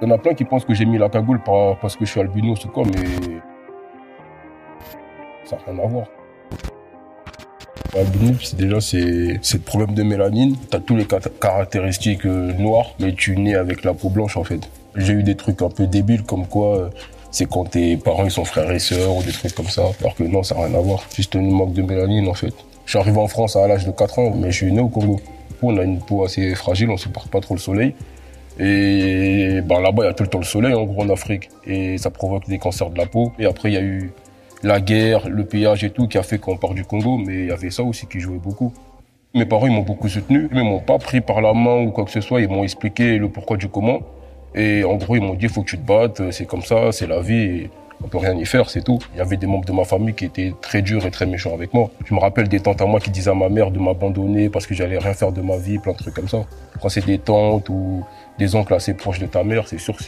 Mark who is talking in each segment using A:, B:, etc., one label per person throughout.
A: Il y en a plein qui pensent que j'ai mis la cagoule parce que je suis albinos ou quoi, mais ça n'a rien à voir. Albinos, déjà, c'est le problème de mélanine. Tu as tous les caractéristiques euh, noires, mais tu nais avec la peau blanche, en fait. J'ai eu des trucs un peu débiles, comme quoi euh, c'est quand tes parents ils sont frères et sœurs ou des trucs comme ça. Alors que non, ça n'a rien à voir. Juste un manque de mélanine, en fait. Je suis arrivé en France à l'âge de 4 ans, mais je suis né au Congo. On a une peau assez fragile, on supporte pas trop le soleil. Et là-bas, il y a tout le temps le soleil, en gros, en Afrique. Et ça provoque des cancers de la peau. Et après, il y a eu la guerre, le pillage et tout qui a fait qu'on part du Congo. Mais il y avait ça aussi qui jouait beaucoup. Mes parents, ils m'ont beaucoup soutenu. Ils m'ont pas pris par la main ou quoi que ce soit. Ils m'ont expliqué le pourquoi du comment. Et en gros, ils m'ont dit, il faut que tu te battes. C'est comme ça, c'est la vie. On peut rien y faire, c'est tout. Il y avait des membres de ma famille qui étaient très durs et très méchants avec moi. Je me rappelle des tantes à moi qui disaient à ma mère de m'abandonner parce que j'allais rien faire de ma vie, plein de trucs comme ça. Quand c'est des tantes ou des oncles assez proches de ta mère, c'est sûr que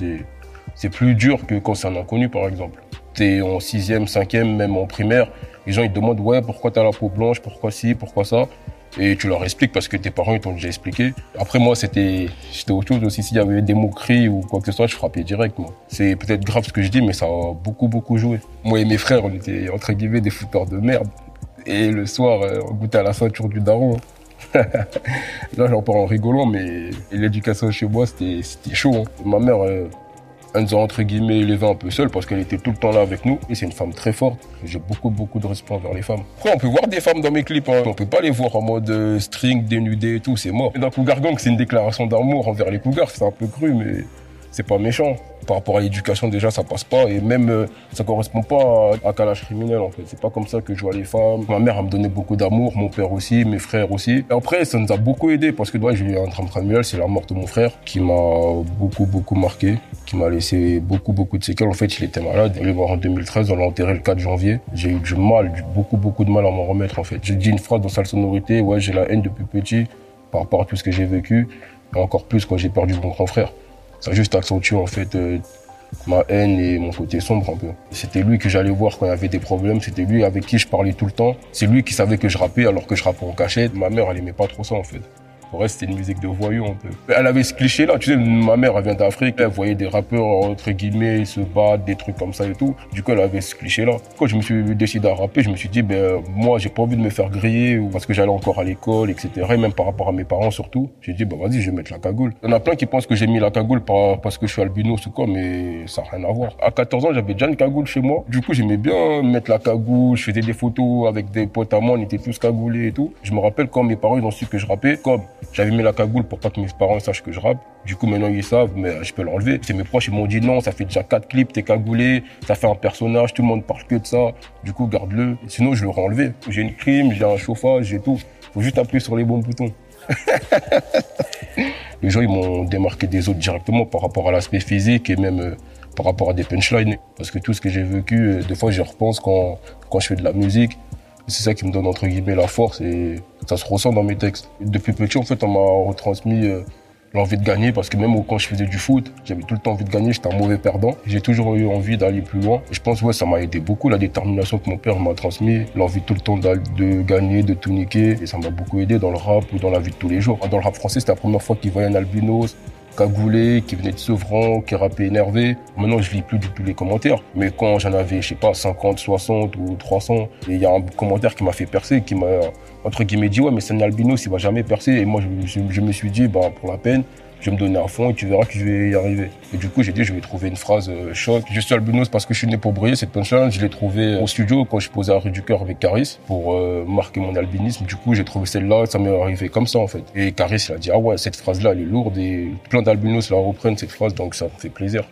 A: c'est, plus dur que quand c'est un inconnu, par exemple. T'es en sixième, cinquième, même en primaire, les gens ils te demandent ouais pourquoi t'as la peau blanche, pourquoi ci, pourquoi ça, et tu leur expliques parce que tes parents ils t'ont déjà expliqué. Après moi c'était c'était autre chose aussi s'il y avait des moqueries ou quoi que ce soit, je frappais direct moi. C'est peut-être grave ce que je dis mais ça a beaucoup beaucoup joué. Moi et mes frères on était entre guillemets des fouteurs de merde. Et le soir euh, on goûtait à la ceinture du daron. Là, j'en parle en rigolant, mais l'éducation chez moi, c'était chaud. Hein. Ma mère, a entre guillemets élevés un peu seul parce qu'elle était tout le temps là avec nous. Et c'est une femme très forte. J'ai beaucoup, beaucoup de respect envers les femmes. Après, on peut voir des femmes dans mes clips. Hein. On peut pas les voir en mode euh, string, dénudé et tout. C'est mort. Et dans Cougar Gang, c'est une déclaration d'amour envers les cougars. C'est un peu cru, mais c'est pas méchant. Par rapport à l'éducation, déjà, ça passe pas. Et même, euh, ça correspond pas à, calage criminel, en fait. C'est pas comme ça que je vois les femmes. Ma mère, elle me donnait beaucoup d'amour, mon père aussi, mes frères aussi. Et après, ça nous a beaucoup aidé parce que, ouais, j'ai eu un drame familial, c'est la mort de mon frère qui m'a beaucoup, beaucoup marqué, qui m'a laissé beaucoup, beaucoup de séquelles. En fait, il était malade. Est mort en 2013, on l'a enterré le 4 janvier. J'ai eu du mal, beaucoup, beaucoup de mal à m'en remettre, en fait. J'ai dit une phrase dans sa sonorité, ouais, j'ai la haine depuis petit par rapport à tout ce que j'ai vécu. Et encore plus quand j'ai perdu mon grand frère ça juste accentué en fait euh, ma haine et mon côté sombre un peu. C'était lui que j'allais voir quand il y avait des problèmes, c'était lui avec qui je parlais tout le temps. C'est lui qui savait que je rappais alors que je rappais en cachette. Ma mère, elle aimait pas trop ça en fait. Pour reste, c'était une musique de voyou un peu. Elle avait ce cliché-là. Tu sais, ma mère, elle vient d'Afrique. Elle voyait des rappeurs, entre guillemets, se battre, des trucs comme ça et tout. Du coup, elle avait ce cliché-là. Quand je me suis décidé à rapper, je me suis dit, ben, moi, j'ai pas envie de me faire griller ou parce que j'allais encore à l'école, etc. Et même par rapport à mes parents surtout. J'ai dit, ben, vas-y, je vais mettre la cagoule. Il y en a plein qui pensent que j'ai mis la cagoule parce que je suis albinos ou quoi, mais ça n'a rien à voir. À 14 ans, j'avais déjà une cagoule chez moi. Du coup, j'aimais bien mettre la cagoule. Je faisais des photos avec des potes à moi. On était tous cagoulés et tout. Je me rappelle quand mes parents, ils ont su que je rappais, comme j'avais mis la cagoule pour pas que mes parents sachent que je rappe. Du coup, maintenant, ils savent, mais je peux l'enlever. C'est mes proches, ils m'ont dit non, ça fait déjà quatre clips, t'es cagoulé, ça fait un personnage, tout le monde parle que de ça. Du coup, garde-le. Sinon, je l'aurais enlevé. J'ai une crime, j'ai un chauffage, j'ai tout. Faut juste appuyer sur les bons boutons. les gens, ils m'ont démarqué des autres directement par rapport à l'aspect physique et même euh, par rapport à des punchlines. Parce que tout ce que j'ai vécu, euh, des fois, j'y repense quand, quand je fais de la musique. C'est ça qui me donne entre guillemets la force et ça se ressent dans mes textes. Depuis petit, en fait, on m'a retransmis euh, l'envie de gagner parce que même quand je faisais du foot, j'avais tout le temps envie de gagner, j'étais un mauvais perdant. J'ai toujours eu envie d'aller plus loin. Je pense ouais, ça m'a aidé beaucoup la détermination que mon père m'a transmis, l'envie tout le temps de gagner, de tout niquer et ça m'a beaucoup aidé dans le rap ou dans la vie de tous les jours. Dans le rap français, c'était la première fois qu'il voyait un albinos, cagoulé, qui venait de Sevran, qui rappait énervé. Maintenant, je lis plus du tout les commentaires. Mais quand j'en avais, je sais pas, 50, 60 ou 300, il y a un commentaire qui m'a fait percer, qui m'a, entre guillemets, dit, ouais, mais c'est un albinos, il va jamais percer. Et moi, je, je me suis dit, bah, pour la peine, je vais me donner à fond et tu verras que je vais y arriver. Et du coup, j'ai dit, je vais trouver une phrase euh, choc. Je suis albinos parce que je suis né pour briller. Cette punchline, je l'ai trouvée au studio quand je posais à rue du cœur avec Caris pour euh, marquer mon albinisme. Du coup, j'ai trouvé celle-là. Ça m'est arrivé comme ça, en fait. Et Caris, il a dit, ah ouais, cette phrase-là, elle est lourde et plein d'albinos la reprennent, cette phrase, donc ça me fait plaisir.